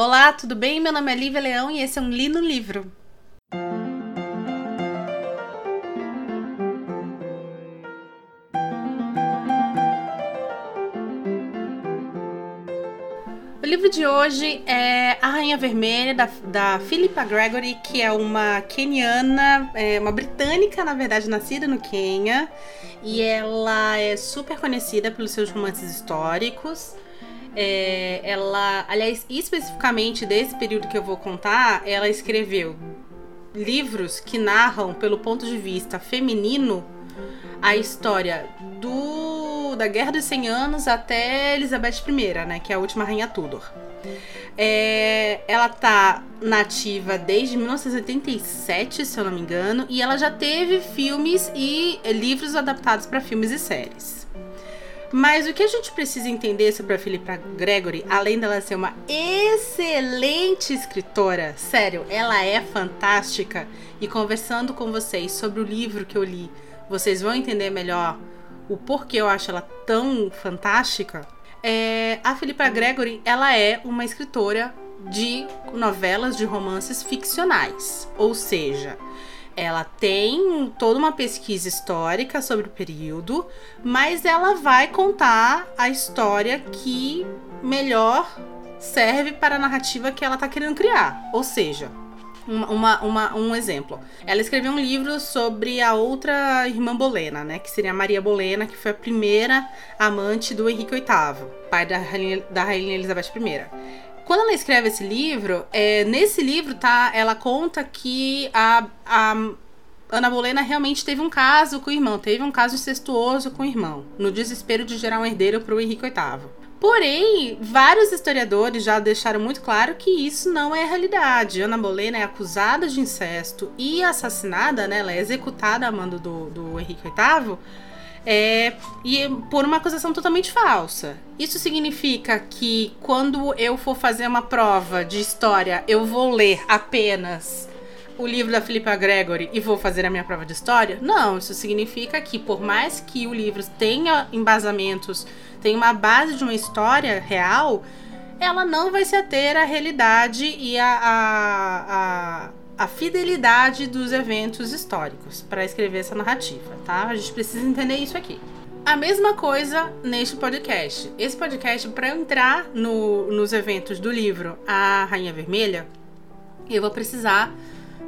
Olá, tudo bem? Meu nome é Lívia Leão e esse é um Li no Livro. O livro de hoje é A Rainha Vermelha, da, da Philippa Gregory, que é uma keniana, é uma britânica, na verdade, nascida no Quênia. E ela é super conhecida pelos seus romances históricos. É, ela, aliás, especificamente desse período que eu vou contar, ela escreveu livros que narram, pelo ponto de vista feminino, a história do da Guerra dos 100 Anos até Elizabeth I, né, que é a última rainha Tudor. É, ela tá nativa desde 1987, se eu não me engano, e ela já teve filmes e livros adaptados para filmes e séries. Mas o que a gente precisa entender sobre a Philippa Gregory, além dela ser uma excelente escritora, sério, ela é fantástica. E conversando com vocês sobre o livro que eu li, vocês vão entender melhor o porquê eu acho ela tão fantástica. É, a Philippa Gregory, ela é uma escritora de novelas de romances ficcionais, ou seja, ela tem toda uma pesquisa histórica sobre o período, mas ela vai contar a história que melhor serve para a narrativa que ela está querendo criar. Ou seja, uma, uma, um exemplo. Ela escreveu um livro sobre a outra irmã Bolena, né? Que seria a Maria Bolena, que foi a primeira amante do Henrique VIII, pai da rainha, da rainha Elizabeth I. Quando ela escreve esse livro, é, nesse livro, tá? Ela conta que a, a Ana Bolena realmente teve um caso com o irmão, teve um caso incestuoso com o irmão, no desespero de gerar um herdeiro para o Henrique VIII. Porém, vários historiadores já deixaram muito claro que isso não é realidade. Ana Bolena é acusada de incesto e assassinada, né? Ela é executada a mando do, do Henrique VIII é, e por uma acusação totalmente falsa. Isso significa que quando eu for fazer uma prova de história, eu vou ler apenas o livro da Philippa Gregory e vou fazer a minha prova de história? Não, isso significa que por mais que o livro tenha embasamentos, tenha uma base de uma história real, ela não vai se ater à realidade e à, à, à, a fidelidade dos eventos históricos para escrever essa narrativa, tá? A gente precisa entender isso aqui. A mesma coisa neste podcast. Esse podcast, para entrar no, nos eventos do livro A Rainha Vermelha, eu vou precisar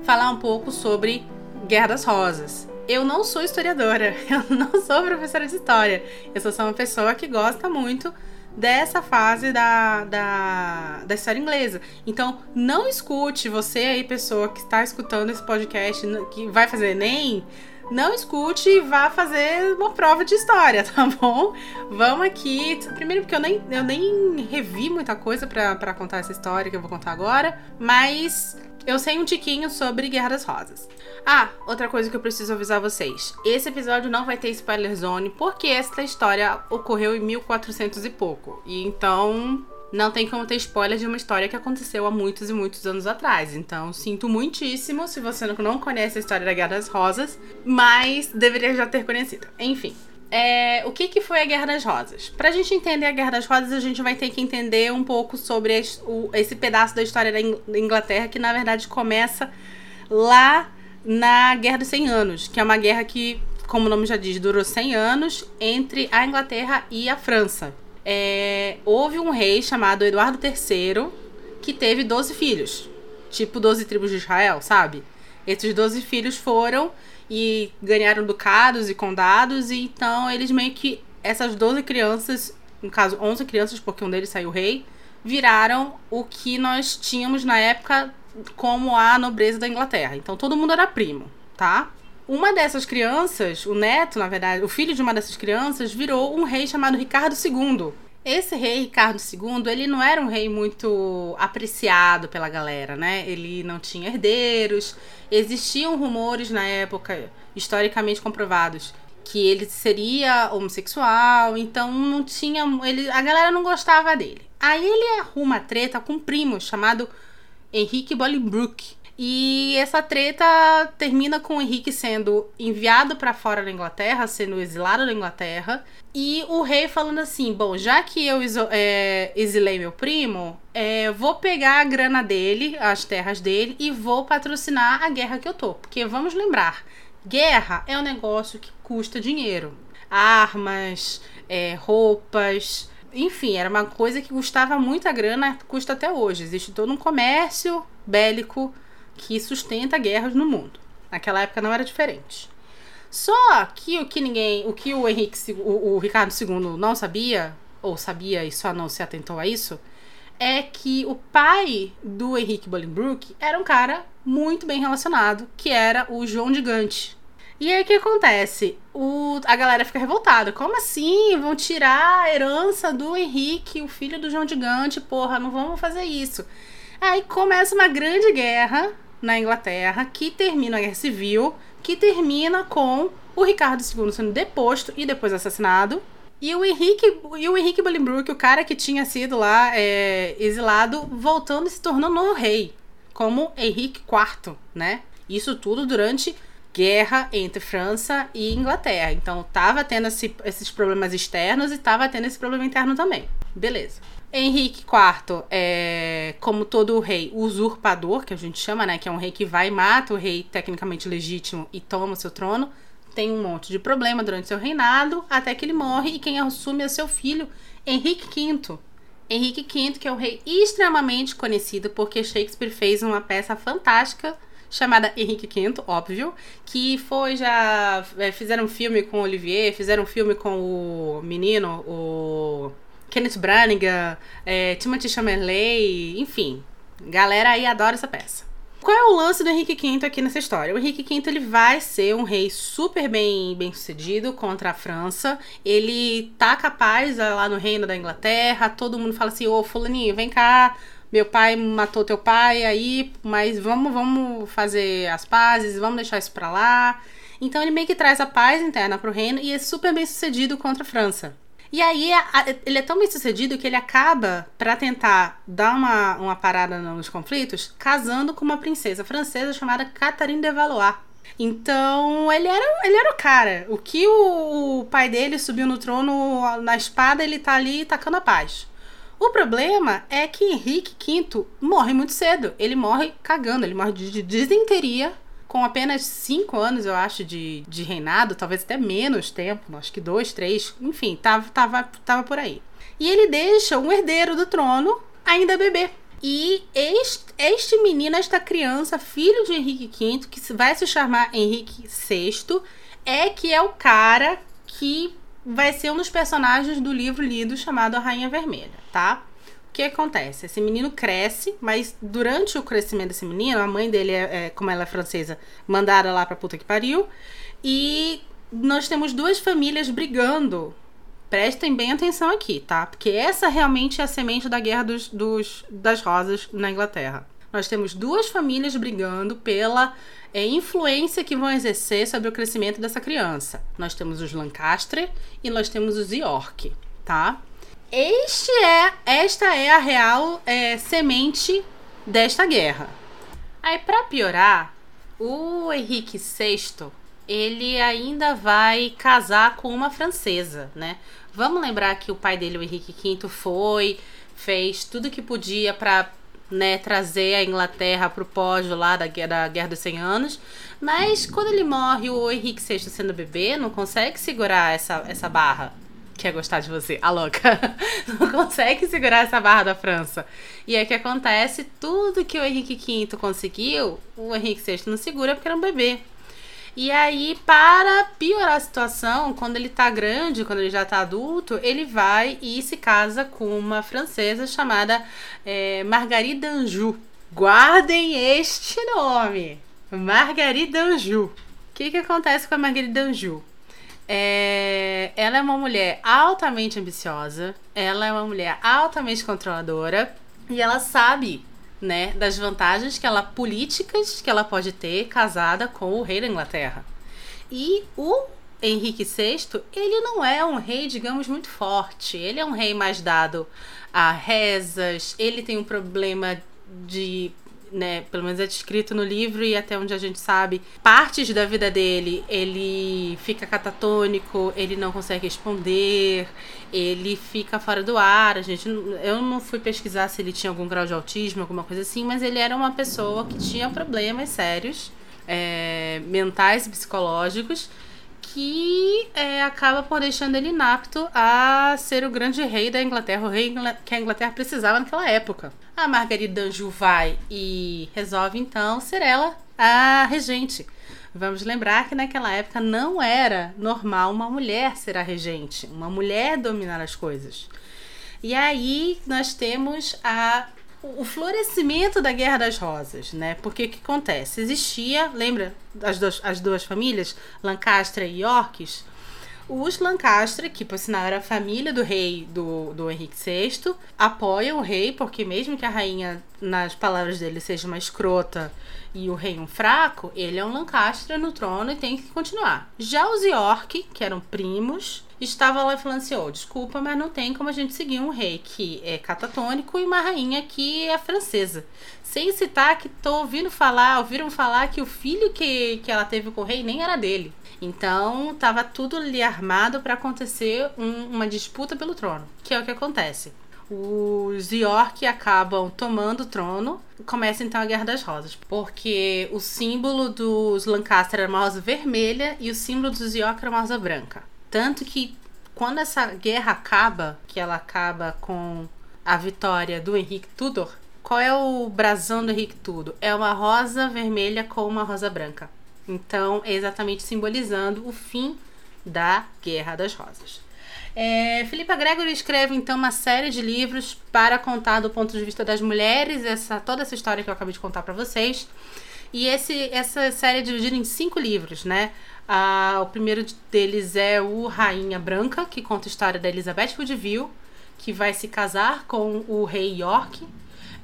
falar um pouco sobre Guerra das Rosas. Eu não sou historiadora, eu não sou professora de história. Eu sou só uma pessoa que gosta muito dessa fase da, da, da história inglesa. Então, não escute você aí, pessoa que está escutando esse podcast, que vai fazer Enem, não escute e vá fazer uma prova de história, tá bom? Vamos aqui. Primeiro, porque eu nem, eu nem revi muita coisa para contar essa história que eu vou contar agora, mas eu sei um tiquinho sobre Guerra das Rosas. Ah, outra coisa que eu preciso avisar vocês. Esse episódio não vai ter spoiler zone, porque essa história ocorreu em 1400 e pouco. E então não tem como ter spoiler de uma história que aconteceu há muitos e muitos anos atrás. Então, sinto muitíssimo se você não conhece a história da Guerra das Rosas, mas deveria já ter conhecido. Enfim, é, o que, que foi a Guerra das Rosas? Para a gente entender a Guerra das Rosas, a gente vai ter que entender um pouco sobre o, esse pedaço da história da Inglaterra, que na verdade começa lá na Guerra dos 100 Anos, que é uma guerra que, como o nome já diz, durou 100 anos entre a Inglaterra e a França. É, houve um rei chamado Eduardo III que teve 12 filhos, tipo 12 tribos de Israel, sabe? Esses 12 filhos foram e ganharam ducados e condados, e então eles meio que. Essas 12 crianças, no caso 11 crianças, porque um deles saiu rei, viraram o que nós tínhamos na época como a nobreza da Inglaterra. Então todo mundo era primo, tá? Uma dessas crianças, o neto, na verdade, o filho de uma dessas crianças, virou um rei chamado Ricardo II. Esse rei Ricardo II, ele não era um rei muito apreciado pela galera, né? Ele não tinha herdeiros. Existiam rumores na época, historicamente comprovados, que ele seria homossexual, então não tinha, ele, a galera não gostava dele. Aí ele arruma treta com um primo chamado Henrique Bolingbroke. E essa treta termina com o Henrique sendo enviado para fora da Inglaterra, sendo exilado da Inglaterra, e o rei falando assim: bom, já que eu é, exilei meu primo, é, vou pegar a grana dele, as terras dele, e vou patrocinar a guerra que eu tô. Porque vamos lembrar: guerra é um negócio que custa dinheiro. Armas, é, roupas, enfim, era uma coisa que custava muita grana, custa até hoje. Existe todo um comércio bélico que sustenta guerras no mundo. Naquela época não era diferente. Só que o que ninguém, o que o Henrique, o, o Ricardo II não sabia, ou sabia e só não se atentou a isso, é que o pai do Henrique Bolingbroke era um cara muito bem relacionado, que era o João de Gante. E aí o que acontece? O, a galera fica revoltada. Como assim? Vão tirar a herança do Henrique, o filho do João de Gante? Porra, não vamos fazer isso. Aí começa uma grande guerra na Inglaterra, que termina a Guerra Civil, que termina com o Ricardo II sendo deposto e depois assassinado. E o Henrique, e o Henrique Bolingbroke, o cara que tinha sido lá é, exilado, voltando e se tornando novo rei, como Henrique IV, né? Isso tudo durante guerra entre França e Inglaterra. Então tava tendo esse, esses problemas externos e tava tendo esse problema interno também. Beleza. Henrique IV é, como todo rei, usurpador, que a gente chama, né? Que é um rei que vai e mata o rei tecnicamente legítimo e toma seu trono. Tem um monte de problema durante seu reinado, até que ele morre e quem assume é seu filho, Henrique V. Henrique V, que é um rei extremamente conhecido porque Shakespeare fez uma peça fantástica chamada Henrique V, óbvio, que foi já. É, fizeram um filme com o Olivier, fizeram um filme com o menino, o Kenneth Branagh, é, Timothy Chalamet, enfim. Galera aí adora essa peça. Qual é o lance do Henrique V aqui nessa história? O Henrique V ele vai ser um rei super bem, bem sucedido contra a França. Ele tá capaz lá no reino da Inglaterra. Todo mundo fala assim: Ô, Fulaninho, vem cá. Meu pai matou teu pai aí, mas vamos, vamos fazer as pazes, vamos deixar isso pra lá. Então ele meio que traz a paz interna pro reino e é super bem sucedido contra a França. E aí ele é tão bem sucedido que ele acaba, para tentar dar uma, uma parada nos conflitos, casando com uma princesa francesa chamada Catherine de Valois. Então, ele era, ele era o cara. O que o, o pai dele subiu no trono na espada, ele tá ali tacando a paz. O problema é que Henrique V morre muito cedo. Ele morre cagando, ele morre de, de desenteria com apenas cinco anos, eu acho, de, de reinado, talvez até menos tempo, acho que dois, três, enfim, tava, tava, tava por aí. E ele deixa um herdeiro do trono ainda bebê. E este, este menino, esta criança, filho de Henrique V, que vai se chamar Henrique VI, é que é o cara que vai ser um dos personagens do livro lido chamado A Rainha Vermelha, tá? Que acontece? Esse menino cresce, mas durante o crescimento desse menino, a mãe dele, é, é como ela é francesa, mandaram lá pra puta que pariu. E nós temos duas famílias brigando. Prestem bem atenção aqui, tá? Porque essa realmente é a semente da guerra dos, dos das rosas na Inglaterra. Nós temos duas famílias brigando pela é, influência que vão exercer sobre o crescimento dessa criança. Nós temos os Lancaster e nós temos os York, tá? Este é, esta é a real é, semente desta guerra. Aí, para piorar, o Henrique VI ele ainda vai casar com uma francesa, né? Vamos lembrar que o pai dele, o Henrique V, foi, fez tudo que podia para né, trazer a Inglaterra pro pódio lá da, da Guerra dos 100 Anos. Mas quando ele morre, o Henrique VI sendo bebê, não consegue segurar essa, essa barra quer gostar de você, a louca, não consegue segurar essa barra da França. E o que acontece? Tudo que o Henrique V conseguiu, o Henrique VI não segura porque era um bebê. E aí, para piorar a situação, quando ele tá grande, quando ele já tá adulto, ele vai e se casa com uma francesa chamada é, Margarida Anjou. Guardem este nome! Margarida Anjou. O que, que acontece com a Margarida Anjou? É, ela é uma mulher altamente ambiciosa, ela é uma mulher altamente controladora e ela sabe, né, das vantagens que ela políticas que ela pode ter casada com o rei da Inglaterra. E o Henrique VI, ele não é um rei, digamos, muito forte. Ele é um rei mais dado a rezas, ele tem um problema de né, pelo menos é descrito no livro e até onde a gente sabe, partes da vida dele, ele fica catatônico, ele não consegue responder, ele fica fora do ar. A gente, eu não fui pesquisar se ele tinha algum grau de autismo, alguma coisa assim, mas ele era uma pessoa que tinha problemas sérios, é, mentais e psicológicos que é, acaba por deixando ele inapto a ser o grande rei da Inglaterra, o rei que a Inglaterra precisava naquela época. A Margarida d'Anjou vai e resolve então ser ela a regente. Vamos lembrar que naquela época não era normal uma mulher ser a regente, uma mulher dominar as coisas. E aí nós temos a o florescimento da Guerra das Rosas, né? Porque o que acontece? Existia, lembra as duas, as duas famílias, Lancaster e Yorks? Os Lancaster, que por sinal era a família do rei do, do Henrique VI, apoiam o rei, porque mesmo que a rainha, nas palavras dele, seja uma escrota e o rei um fraco, ele é um Lancaster no trono e tem que continuar. Já os York, que eram primos, estava lá falando assim: oh, desculpa, mas não tem como a gente seguir um rei que é catatônico e uma rainha que é francesa. Sem citar que tô ouvindo falar, ouviram falar que o filho que, que ela teve com o rei nem era dele. Então, tava tudo ali armado para acontecer um, uma disputa pelo trono, que é o que acontece. Os York acabam tomando o trono. Começa então a Guerra das Rosas, porque o símbolo dos Lancaster era uma rosa vermelha e o símbolo dos York era uma rosa branca. Tanto que quando essa guerra acaba, que ela acaba com a vitória do Henrique Tudor, qual é o brasão do Henrique Tudor? É uma rosa vermelha com uma rosa branca. Então, é exatamente simbolizando o fim da Guerra das Rosas. É, Filipa Gregory escreve então uma série de livros para contar do ponto de vista das mulheres essa toda essa história que eu acabei de contar para vocês. E esse, essa série é dividida em cinco livros, né? Ah, o primeiro deles é o Rainha Branca, que conta a história da Elizabeth Woodville, que vai se casar com o rei York.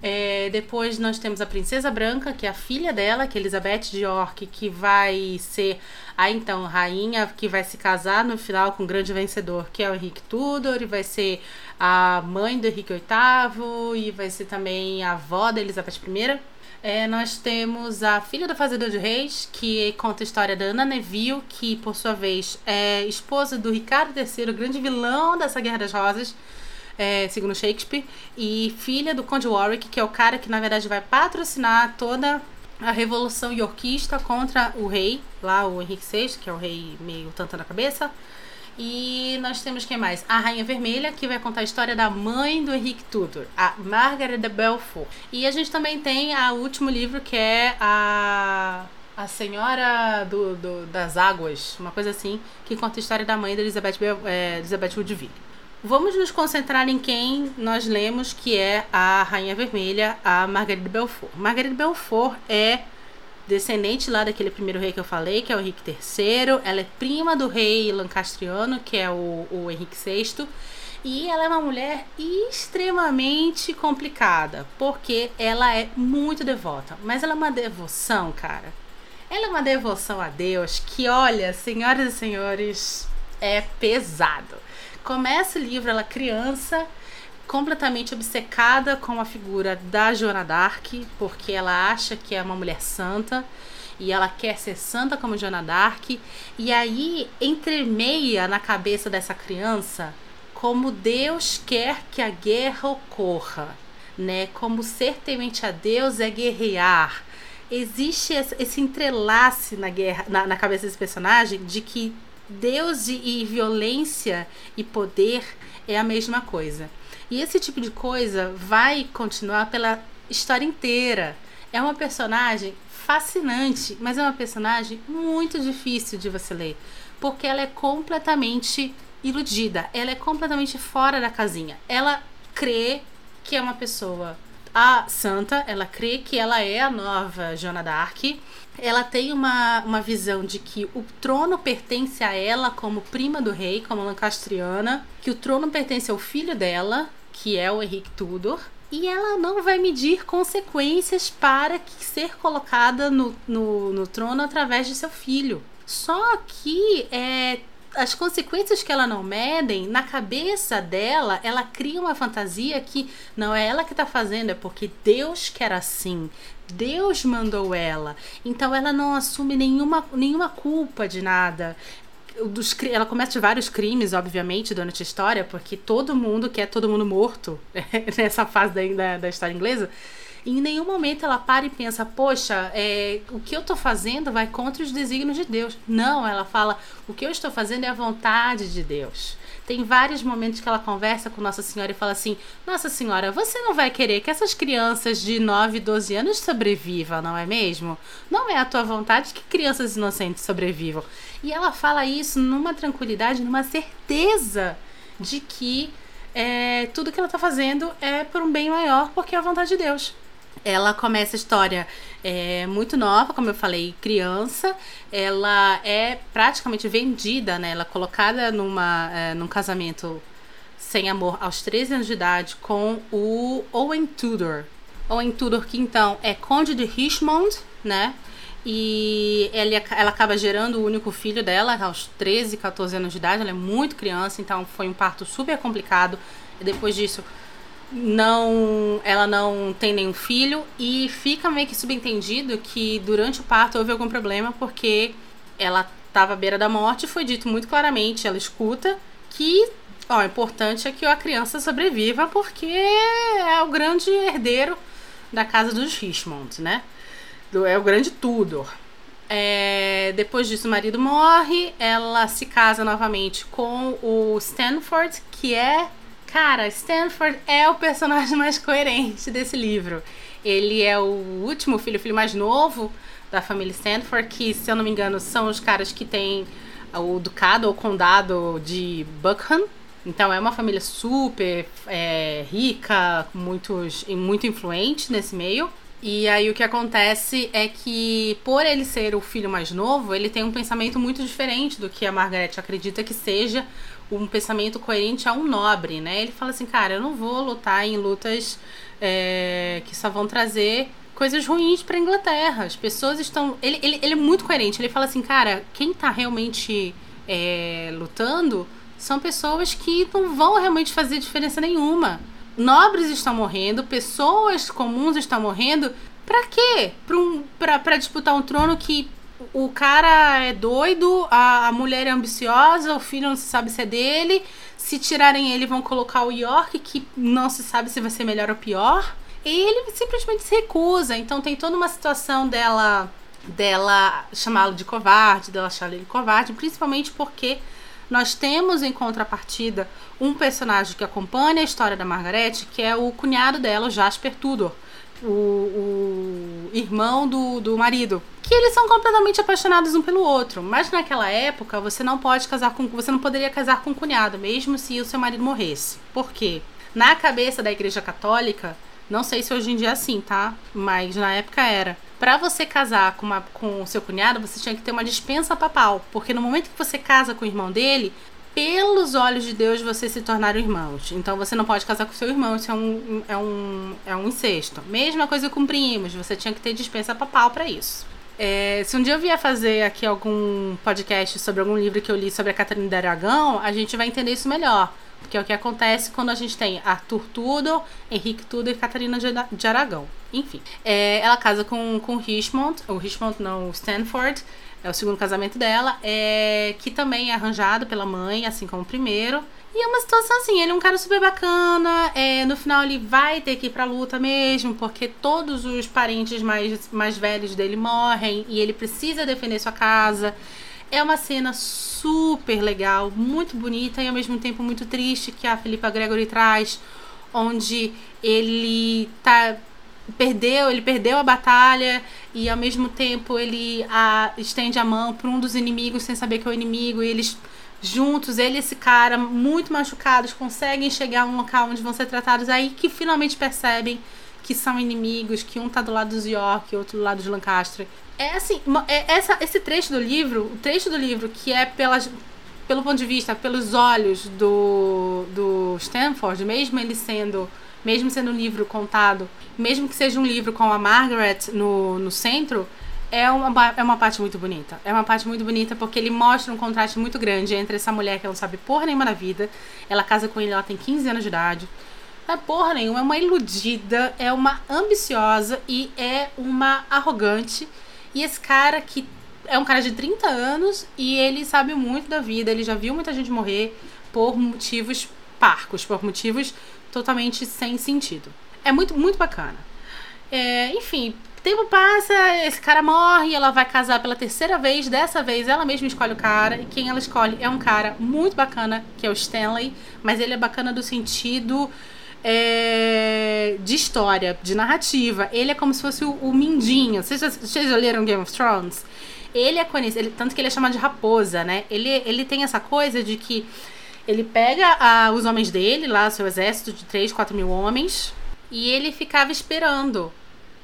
É, depois nós temos a Princesa Branca, que é a filha dela, que é Elizabeth de York, que vai ser a então rainha que vai se casar no final com o grande vencedor, que é o Henrique Tudor, e vai ser a mãe do Henrique VIII, e vai ser também a avó da Elizabeth I. É, nós temos a filha do Fazedor de Reis, que conta a história da Ana Neville, que por sua vez é esposa do Ricardo III, grande vilão dessa Guerra das Rosas, é, segundo Shakespeare, e filha do Conde Warwick, que é o cara que na verdade vai patrocinar toda a revolução yorkista contra o rei, lá o Henrique VI, que é o rei meio tanto na cabeça. E nós temos quem mais? A Rainha Vermelha, que vai contar a história da mãe do Henrique Tudor, a Margaret de Belfort. E a gente também tem o último livro, que é a a Senhora do, do, das Águas, uma coisa assim, que conta a história da mãe da Elizabeth, é, Elizabeth Woodville. Vamos nos concentrar em quem nós lemos, que é a Rainha Vermelha, a Margaret de Belfort. Margaret de Belfort é descendente lá daquele primeiro rei que eu falei, que é o Henrique III. Ela é prima do rei lancastriano, que é o, o Henrique VI. E ela é uma mulher extremamente complicada, porque ela é muito devota. Mas ela é uma devoção, cara. Ela é uma devoção a Deus que, olha, senhoras e senhores, é pesado. Começa o livro, ela criança, completamente obcecada com a figura da Joana d'Arc, porque ela acha que é uma mulher santa e ela quer ser santa como Joana d'Arc. E aí entremeia na cabeça dessa criança como Deus quer que a guerra ocorra, né? Como ser temente a Deus é guerrear. Existe esse entrelace na guerra, na, na cabeça desse personagem de que Deus e, e violência e poder é a mesma coisa. E esse tipo de coisa vai continuar pela história inteira. É uma personagem fascinante, mas é uma personagem muito difícil de você ler, porque ela é completamente iludida, ela é completamente fora da casinha. Ela crê que é uma pessoa a santa, ela crê que ela é a nova Joana d'Arc. Ela tem uma, uma visão de que o trono pertence a ela como prima do rei, como lancastriana, que o trono pertence ao filho dela, que é o Henrique Tudor, e ela não vai medir consequências para ser colocada no, no, no trono através de seu filho. Só que é, as consequências que ela não medem, na cabeça dela, ela cria uma fantasia que não é ela que está fazendo, é porque Deus quer assim. Deus mandou ela. Então ela não assume nenhuma, nenhuma culpa de nada. Dos, ela comete vários crimes, obviamente, durante a história, porque todo mundo quer todo mundo morto nessa fase da, da, da história inglesa. Em nenhum momento ela para e pensa, poxa, é, o que eu estou fazendo vai contra os desígnios de Deus. Não, ela fala, o que eu estou fazendo é a vontade de Deus. Tem vários momentos que ela conversa com Nossa Senhora e fala assim: Nossa Senhora, você não vai querer que essas crianças de 9, 12 anos sobrevivam, não é mesmo? Não é a tua vontade que crianças inocentes sobrevivam. E ela fala isso numa tranquilidade, numa certeza de que é, tudo que ela está fazendo é por um bem maior, porque é a vontade de Deus. Ela começa a história é, muito nova, como eu falei, criança. Ela é praticamente vendida, né? Ela é colocada numa, é, num casamento sem amor aos 13 anos de idade com o Owen Tudor. Owen Tudor, que então é conde de Richmond, né? E ele, ela acaba gerando o único filho dela aos 13, 14 anos de idade. Ela é muito criança, então foi um parto super complicado. E depois disso, não ela não tem nenhum filho e fica meio que subentendido que durante o parto houve algum problema porque ela estava à beira da morte foi dito muito claramente, ela escuta que ó, o importante é que a criança sobreviva porque é o grande herdeiro da casa dos Richmond, né? É o grande Tudor. É, depois disso, o marido morre, ela se casa novamente com o Stanford, que é Cara, Stanford é o personagem mais coerente desse livro. Ele é o último filho, o filho mais novo da família Stanford, que, se eu não me engano, são os caras que têm o ducado ou condado de Buckham. Então é uma família super é, rica, muitos, muito influente nesse meio. E aí o que acontece é que, por ele ser o filho mais novo, ele tem um pensamento muito diferente do que a Margaret acredita que seja um pensamento coerente a um nobre, né? Ele fala assim, cara, eu não vou lutar em lutas é, que só vão trazer coisas ruins para Inglaterra. As pessoas estão. Ele, ele, ele é muito coerente. Ele fala assim, cara, quem tá realmente é, lutando são pessoas que não vão realmente fazer diferença nenhuma. Nobres estão morrendo, pessoas comuns estão morrendo. Pra quê? Pra, um, pra, pra disputar um trono que o cara é doido, a, a mulher é ambiciosa, o filho não se sabe se é dele. Se tirarem ele, vão colocar o York, que não se sabe se vai ser melhor ou pior. E ele simplesmente se recusa. Então tem toda uma situação dela dela chamá-lo de covarde, dela achar ele covarde, principalmente porque nós temos em contrapartida um personagem que acompanha a história da Margaret, que é o cunhado dela, o Jasper Tudor o, o irmão do, do marido. Que eles são completamente apaixonados um pelo outro. Mas naquela época você não pode casar com. Você não poderia casar com um cunhado, mesmo se o seu marido morresse. Por quê? Na cabeça da igreja católica, não sei se hoje em dia é assim, tá? Mas na época era. Para você casar com, uma, com o seu cunhado, você tinha que ter uma dispensa papal. Porque no momento que você casa com o irmão dele, pelos olhos de Deus vocês se tornaram irmãos. Então você não pode casar com seu irmão, isso é um, é um, é um incesto. Mesma coisa com primos, você tinha que ter dispensa papal para isso. É, se um dia eu vier fazer aqui algum podcast sobre algum livro que eu li sobre a Catarina de Aragão, a gente vai entender isso melhor. Porque é o que acontece quando a gente tem Arthur Tudor, Henrique Tudor e Catarina de Aragão. Enfim, é, ela casa com, com Richmond, o Richmond não, Stanford, é o segundo casamento dela, é, que também é arranjado pela mãe, assim como o primeiro. E é uma situação assim, ele é um cara super bacana, é, no final ele vai ter que ir pra luta mesmo, porque todos os parentes mais, mais velhos dele morrem e ele precisa defender sua casa. É uma cena super legal, muito bonita e ao mesmo tempo muito triste que a Filipa Gregory traz, onde ele tá perdeu, ele perdeu a batalha e ao mesmo tempo ele a, estende a mão para um dos inimigos sem saber que é o inimigo e eles juntos, ele e esse cara muito machucados conseguem chegar a um local onde vão ser tratados aí que finalmente percebem que são inimigos, que um tá do lado dos York outro do lado de Lancaster. É assim, é essa, esse trecho do livro, o trecho do livro que é pelas, pelo ponto de vista, pelos olhos do, do Stanford, mesmo ele sendo mesmo sendo um livro contado, mesmo que seja um livro com a Margaret no, no centro, é, é uma, é uma parte muito bonita. É uma parte muito bonita porque ele mostra um contraste muito grande entre essa mulher que não sabe porra nenhuma na vida. Ela casa com ele, ela tem 15 anos de idade. É porra nenhuma, é uma iludida, é uma ambiciosa e é uma arrogante. E esse cara que é um cara de 30 anos e ele sabe muito da vida, ele já viu muita gente morrer por motivos parcos, por motivos totalmente sem sentido. É muito, muito bacana. É, enfim, tempo passa, esse cara morre, ela vai casar pela terceira vez. Dessa vez ela mesma escolhe o cara. E quem ela escolhe é um cara muito bacana, que é o Stanley. Mas ele é bacana do sentido é, de história, de narrativa. Ele é como se fosse o, o Mindinho. Vocês já, vocês já leram Game of Thrones? Ele é conhecido, ele, tanto que ele é chamado de raposa, né? Ele, ele tem essa coisa de que ele pega a, os homens dele, lá, seu exército de 3, 4 mil homens, e ele ficava esperando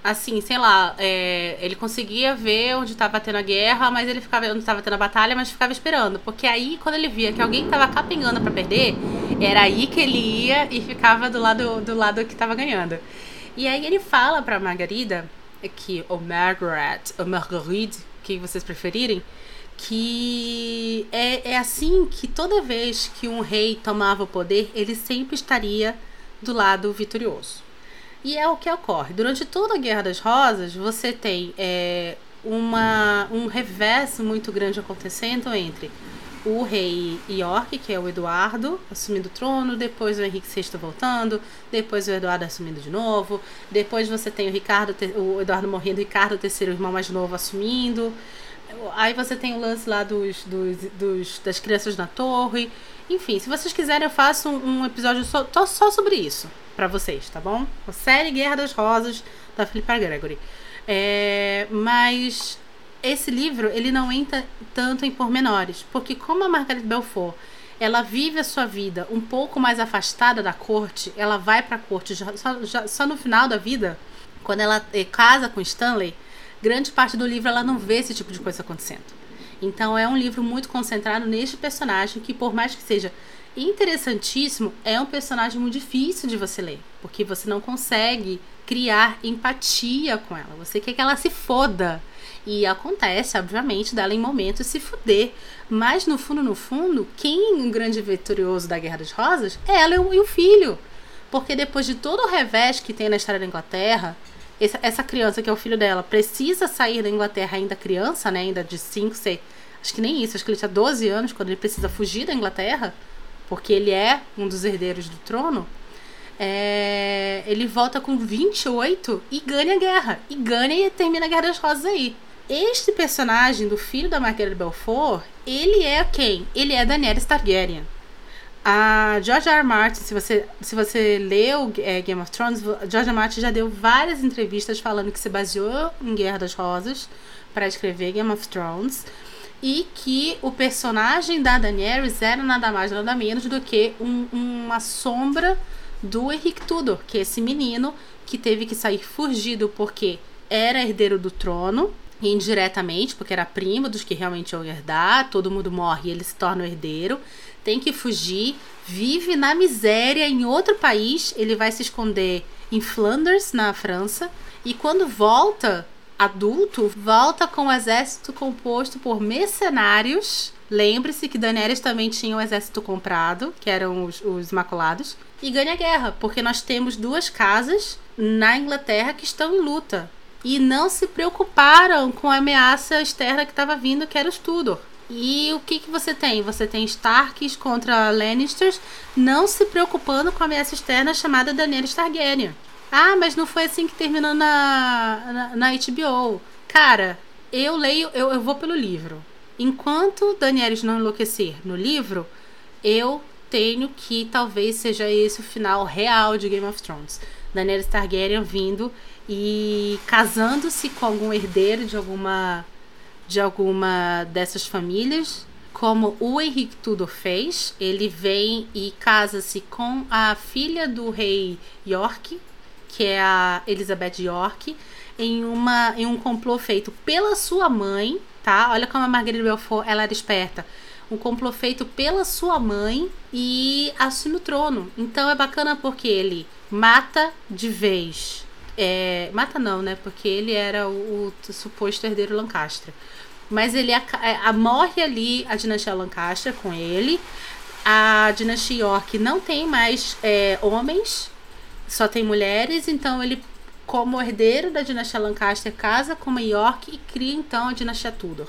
assim, sei lá, é, ele conseguia ver onde estava tendo a guerra, mas ele ficava onde estava tendo a batalha, mas ficava esperando, porque aí quando ele via que alguém estava capengando para perder, era aí que ele ia e ficava do lado do lado que estava ganhando. E aí ele fala para Margarida que ou Margaret, ou Marguerite, que vocês preferirem, que é, é assim que toda vez que um rei tomava o poder, ele sempre estaria do lado vitorioso. E é o que ocorre. Durante toda a Guerra das Rosas, você tem é, uma, um reverso muito grande acontecendo entre o rei York, que é o Eduardo, assumindo o trono, depois o Henrique VI voltando, depois o Eduardo assumindo de novo, depois você tem o Ricardo, o Eduardo morrendo, o Ricardo III, o irmão mais novo, assumindo. Aí você tem o lance lá dos, dos, dos das crianças na torre. Enfim, se vocês quiserem, eu faço um, um episódio só, só sobre isso para vocês, tá bom? A série Guerra das Rosas da Philippa Gregory. É, mas esse livro ele não entra tanto em pormenores, porque como a Margaret Belfort ela vive a sua vida um pouco mais afastada da corte, ela vai para a corte já, só, já, só no final da vida, quando ela é, casa com Stanley, grande parte do livro ela não vê esse tipo de coisa acontecendo. Então é um livro muito concentrado neste personagem que por mais que seja interessantíssimo, é um personagem muito difícil de você ler, porque você não consegue criar empatia com ela. Você quer que ela se foda. E acontece, obviamente, dela em momentos se fuder. Mas no fundo, no fundo, quem é o grande vitorioso da Guerra das Rosas é ela e o filho. Porque depois de todo o revés que tem na história da Inglaterra, essa criança que é o filho dela precisa sair da Inglaterra ainda criança, né? Ainda de 5, 6. Acho que nem isso, acho que ele tinha 12 anos quando ele precisa fugir da Inglaterra porque ele é um dos herdeiros do trono, é, ele volta com 28 e ganha a guerra. E ganha e termina a Guerra das Rosas aí. Este personagem do filho da Marguerite Belfort, ele é quem? Ele é Daenerys Targaryen. A George R. R. Martin, se você, se você leu é, Game of Thrones, George R. Martin já deu várias entrevistas falando que se baseou em Guerra das Rosas para escrever Game of Thrones e que o personagem da Daenerys era nada mais nada menos do que um, uma sombra do Henrique Tudor, que é esse menino que teve que sair fugido porque era herdeiro do trono, indiretamente, porque era primo dos que realmente iam herdar, todo mundo morre e ele se torna o herdeiro, tem que fugir, vive na miséria em outro país, ele vai se esconder em Flanders, na França, e quando volta, adulto volta com um exército composto por mercenários. Lembre-se que Daenerys também tinha um exército comprado, que eram os, os Imaculados, e ganha a guerra, porque nós temos duas casas na Inglaterra que estão em luta e não se preocuparam com a ameaça externa que estava vindo, que era os Tudor. E o que, que você tem? Você tem Starks contra Lannisters, não se preocupando com a ameaça externa chamada Daenerys Targaryen. Ah, mas não foi assim que terminou na, na, na HBO. Cara, eu leio, eu, eu vou pelo livro. Enquanto Danielis não enlouquecer no livro, eu tenho que talvez seja esse o final real de Game of Thrones. Daenerys Targaryen vindo e casando-se com algum herdeiro de alguma de alguma dessas famílias, como o Henrique Tudor fez. Ele vem e casa-se com a filha do rei York, que é a Elizabeth York, em, uma, em um complô feito pela sua mãe, tá? Olha como a Marguerite Belfort ela era esperta. Um complô feito pela sua mãe e assume o trono. Então é bacana porque ele mata de vez É, mata não, né? Porque ele era o, o suposto herdeiro Lancaster. Mas ele a, a, morre ali a dinastia Lancaster com ele. A dinastia York não tem mais é, homens, só tem mulheres. Então ele, como herdeiro da dinastia Lancaster, casa com uma York e cria então a dinastia Tudor.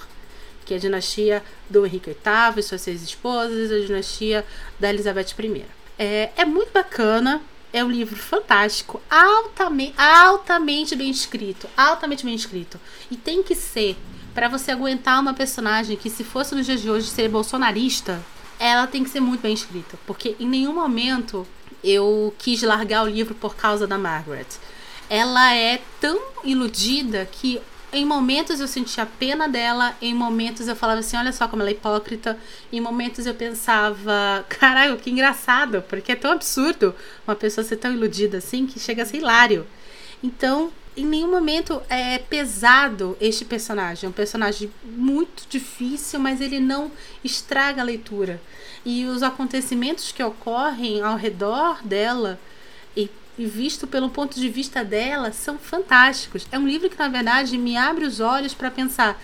Que é a dinastia do Henrique VIII e suas seis esposas, a dinastia da Elizabeth I. É, é muito bacana. É um livro fantástico, altamente, altamente bem escrito, altamente bem escrito. E tem que ser para você aguentar uma personagem que se fosse nos dias de hoje ser bolsonarista, ela tem que ser muito bem escrita, porque em nenhum momento eu quis largar o livro por causa da Margaret. Ela é tão iludida que em momentos eu sentia pena dela, em momentos eu falava assim, olha só como ela é hipócrita, em momentos eu pensava, caralho, que engraçado, porque é tão absurdo uma pessoa ser tão iludida assim que chega a ser hilário. Então, em nenhum momento é pesado este personagem. É um personagem muito difícil, mas ele não estraga a leitura. E os acontecimentos que ocorrem ao redor dela e visto pelo ponto de vista dela são fantásticos. É um livro que, na verdade, me abre os olhos para pensar: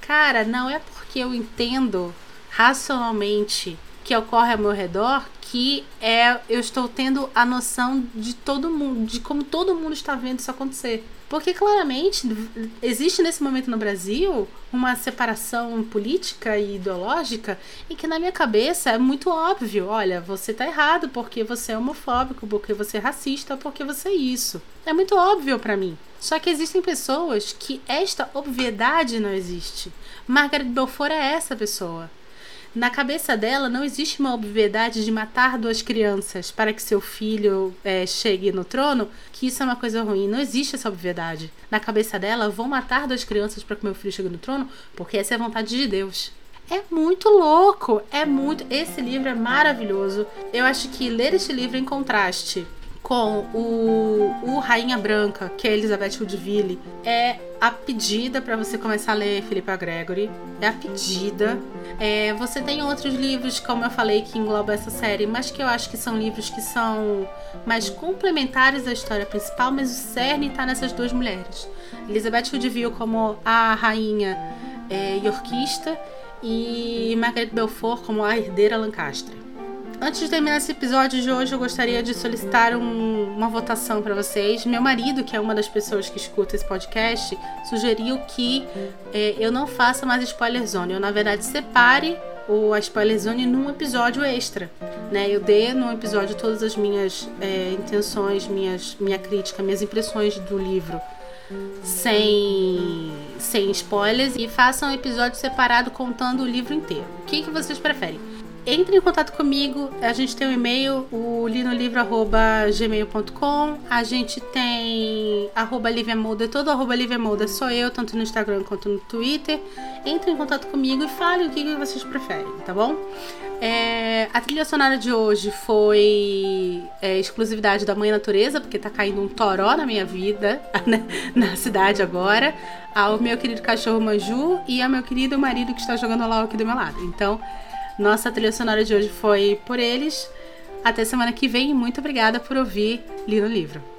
cara, não é porque eu entendo racionalmente que ocorre ao meu redor que é eu estou tendo a noção de todo mundo, de como todo mundo está vendo isso acontecer. Porque claramente existe nesse momento no Brasil uma separação política e ideológica em que na minha cabeça é muito óbvio, olha, você tá errado porque você é homofóbico, porque você é racista, porque você é isso. É muito óbvio para mim. Só que existem pessoas que esta obviedade não existe. Margaret Belfort é essa pessoa. Na cabeça dela não existe uma obviedade de matar duas crianças para que seu filho é, chegue no trono, que isso é uma coisa ruim. Não existe essa obviedade. Na cabeça dela, vou matar duas crianças para que meu filho chegue no trono, porque essa é a vontade de Deus. É muito louco, é muito. Esse livro é maravilhoso. Eu acho que ler este livro em contraste com o, o Rainha Branca, que é Elizabeth Woodville, é a pedida para você começar a ler Philippa Gregory. É a pedida. É, você tem outros livros, como eu falei, que englobam essa série, mas que eu acho que são livros que são mais complementares à história principal, mas o cerne está nessas duas mulheres. Elizabeth Woodville como a rainha é, yorkista e Margaret Belfort como a herdeira Lancaster. Antes de terminar esse episódio de hoje, eu gostaria de solicitar um, uma votação para vocês. Meu marido, que é uma das pessoas que escuta esse podcast, sugeriu que é, eu não faça mais spoiler zone. Eu, na verdade, separe o, a spoiler zone num episódio extra. Né? Eu dê num episódio todas as minhas é, intenções, minhas, minha crítica, minhas impressões do livro sem, sem spoilers e faça um episódio separado contando o livro inteiro. O que, que vocês preferem? Entre em contato comigo. A gente tem o um e-mail, o linolivro.gmail.com. A gente tem arroba Molder, todo arroba Molder sou eu, tanto no Instagram quanto no Twitter. Entre em contato comigo e fale o que vocês preferem, tá bom? É, a trilha sonora de hoje foi é, exclusividade da Mãe Natureza, porque tá caindo um toró na minha vida, né, na cidade agora. Ao meu querido cachorro Manju e ao meu querido marido que está jogando lá aqui do meu lado. Então, nossa trilha sonora de hoje foi por eles. Até semana que vem e muito obrigada por ouvir Li no Livro.